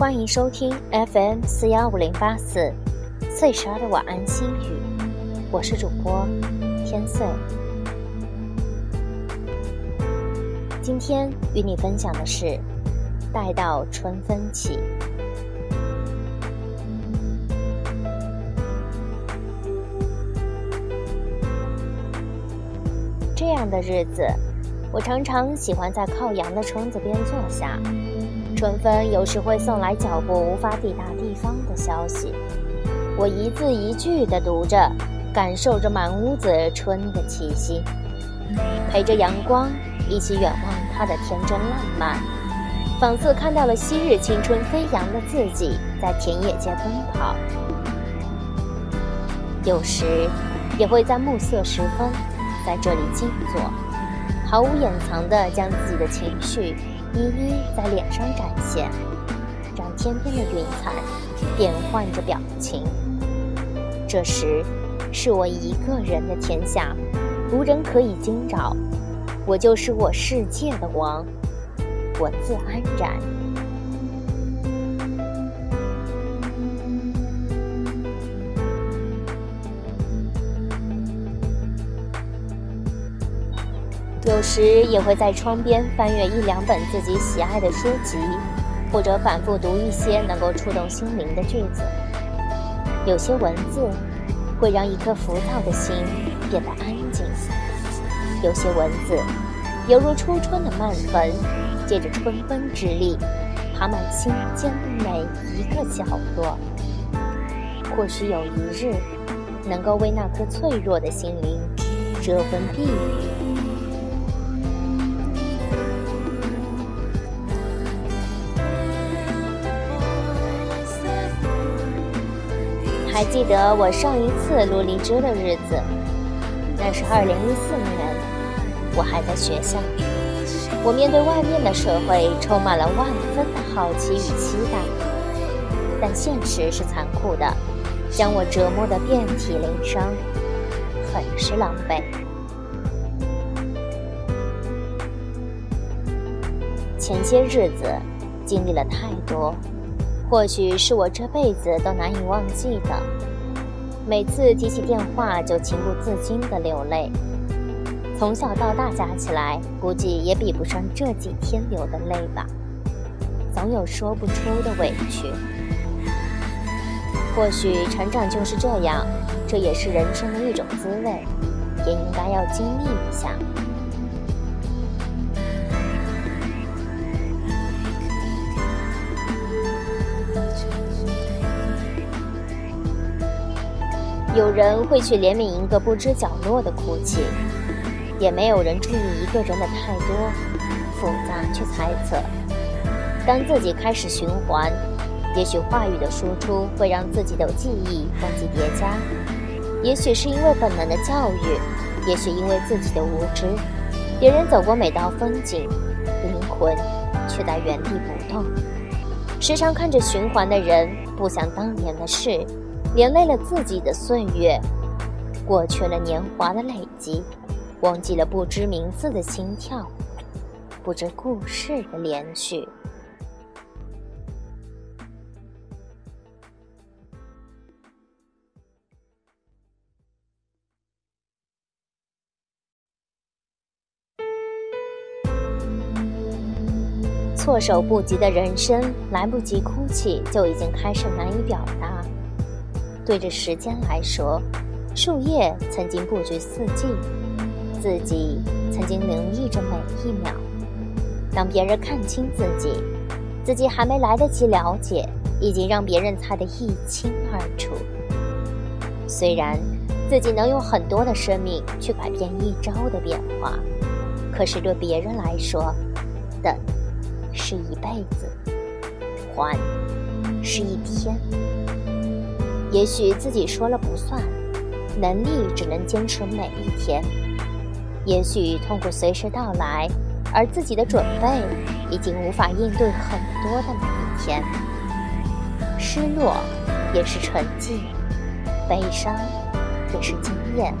欢迎收听 FM 四幺五零八四岁十二的晚安心语，我是主播天岁。今天与你分享的是，待到春分起。这样的日子，我常常喜欢在靠阳的窗子边坐下。春风有时会送来脚步无法抵达地方的消息，我一字一句地读着，感受着满屋子春的气息，陪着阳光一起远望它的天真烂漫，仿似看到了昔日青春飞扬的自己在田野间奔跑。有时也会在暮色时分，在这里静坐，毫无掩藏地将自己的情绪。一一在脸上展现，让天边的云彩变换着表情。这时，是我一个人的天下，无人可以惊扰。我就是我世界的王，我自安然。有时也会在窗边翻阅一两本自己喜爱的书籍，或者反复读一些能够触动心灵的句子。有些文字会让一颗浮躁的心变得安静，有些文字犹如初春的漫粉，借着春风之力，爬满心间的每一个角落。或许有一日，能够为那颗脆弱的心灵遮风避雨。还记得我上一次录荔枝的日子，那是二零一四年，我还在学校。我面对外面的社会，充满了万分的好奇与期待，但现实是残酷的，将我折磨得遍体鳞伤，很是狼狈。前些日子经历了太多。或许是我这辈子都难以忘记的，每次提起电话就情不自禁的流泪。从小到大加起来，估计也比不上这几天流的泪吧。总有说不出的委屈。或许成长就是这样，这也是人生的一种滋味，也应该要经历一下。有人会去怜悯一个不知角落的哭泣，也没有人注意一个人的太多复杂去猜测。当自己开始循环，也许话语的输出会让自己的记忆风级叠加，也许是因为本能的教育，也许因为自己的无知。别人走过每道风景，灵魂却在原地不动。时常看着循环的人，不想当年的事。连累了自己的岁月，过去了年华的累积，忘记了不知名字的心跳，不知故事的连续。措手不及的人生，来不及哭泣，就已经开始难以表达。对着时间来说，树叶曾经布局四季，自己曾经留意着每一秒。当别人看清自己，自己还没来得及了解，已经让别人猜得一清二楚。虽然自己能用很多的生命去改变一朝的变化，可是对别人来说，等是一辈子，还是一天。也许自己说了不算，能力只能坚持每一天。也许痛苦随时到来，而自己的准备已经无法应对很多的每一天。失落也是沉寂，悲伤也是经验。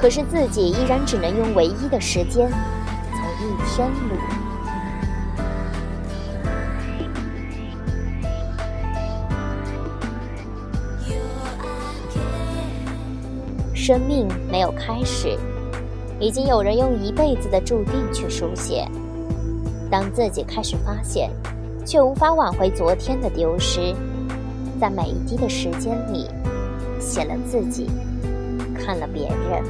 可是自己依然只能用唯一的时间走一天路。生命没有开始，已经有人用一辈子的注定去书写。当自己开始发现，却无法挽回昨天的丢失，在每一滴的时间里，写了自己，看了别人，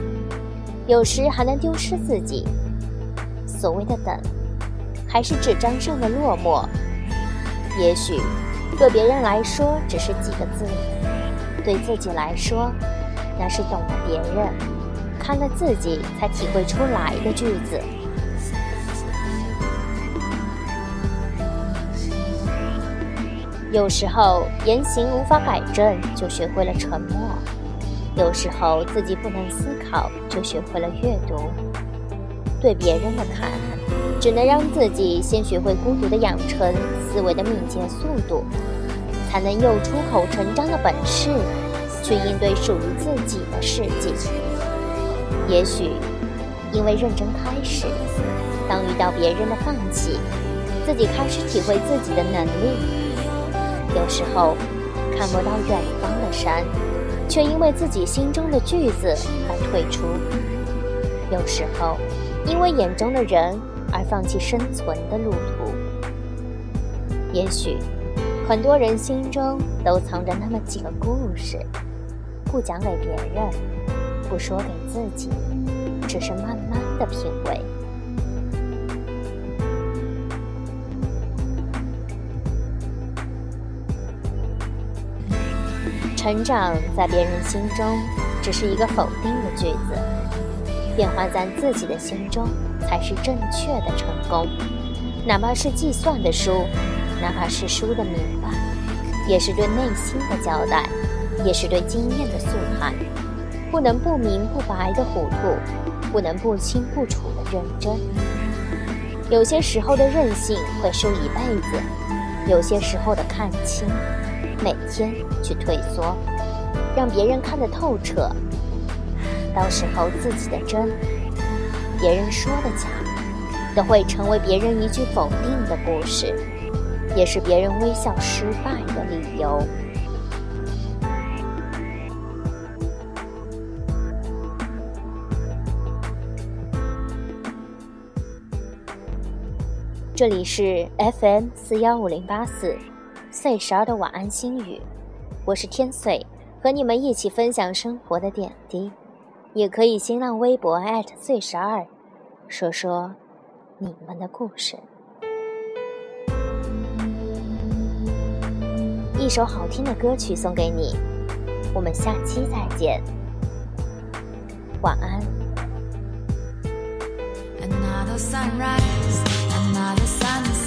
有时还能丢失自己。所谓的等，还是纸张上的落寞。也许，对别人来说只是几个字，对自己来说，那是懂了别人，看了自己才体会出来的句子。有时候言行无法改正，就学会了沉默；有时候自己不能思考，就学会了阅读。对别人的看，只能让自己先学会孤独的养成思维的敏捷速度，才能有出口成章的本事，去应对属于自己的世界。也许，因为认真开始，当遇到别人的放弃，自己开始体会自己的能力。有时候看不到远方的山，却因为自己心中的句子而退出；有时候因为眼中的人而放弃生存的路途。也许很多人心中都藏着那么几个故事，不讲给别人，不说给自己，只是慢慢的品味。成长在别人心中只是一个否定的句子，变化在自己的心中才是正确的成功。哪怕是计算的输，哪怕是输的明白，也是对内心的交代，也是对经验的速谈。不能不明不白的糊涂，不能不清不楚的认真。有些时候的任性会输一辈子，有些时候的看清。每天去退缩，让别人看得透彻。到时候自己的真，别人说的假，都会成为别人一句否定的故事，也是别人微笑失败的理由。这里是 FM 四幺五零八四。岁十二的晚安心语，我是天岁，和你们一起分享生活的点滴，也可以新浪微博岁十二，说说你们的故事。一首好听的歌曲送给你，我们下期再见，晚安。sun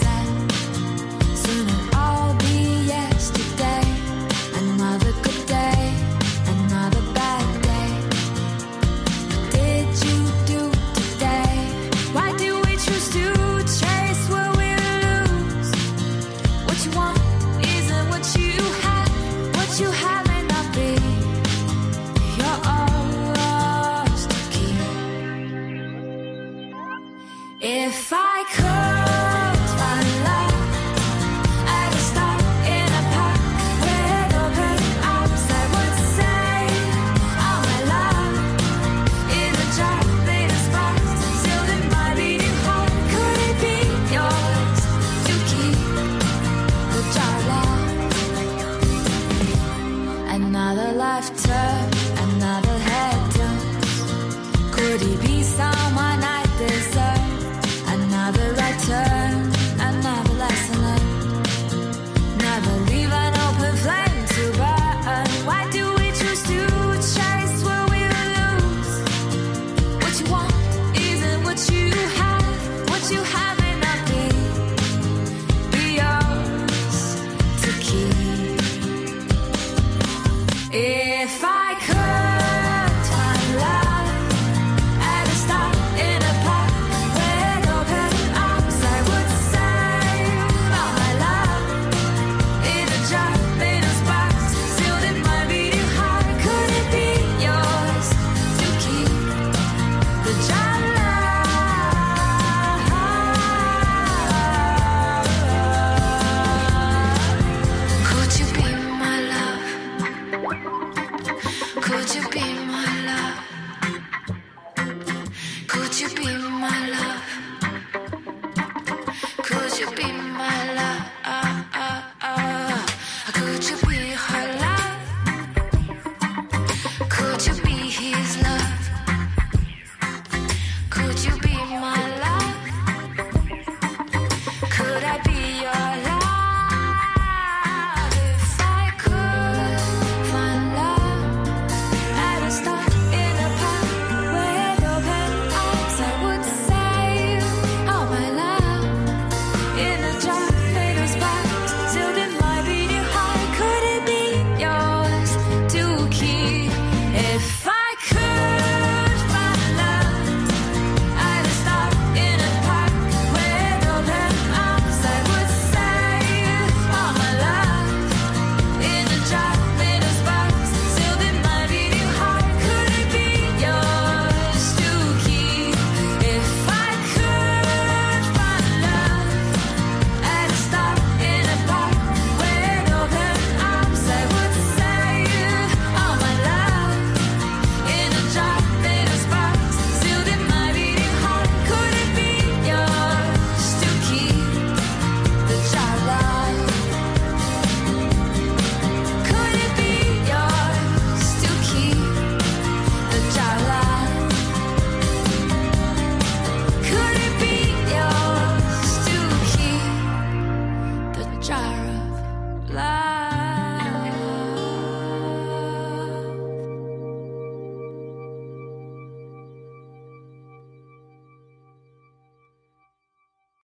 Could you be my love? Could you be my love?